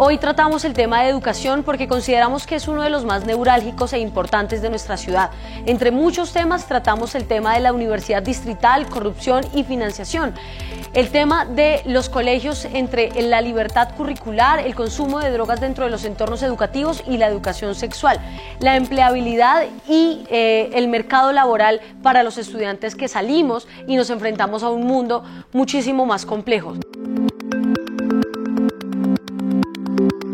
Hoy tratamos el tema de educación porque consideramos que es uno de los más neurálgicos e importantes de nuestra ciudad. Entre muchos temas tratamos el tema de la universidad distrital, corrupción y financiación. El tema de los colegios entre la libertad curricular, el consumo de drogas dentro de los entornos educativos y la educación sexual, la empleabilidad y eh, el mercado laboral para los estudiantes que salimos y nos enfrentamos a un mundo muchísimo más complejo. thank you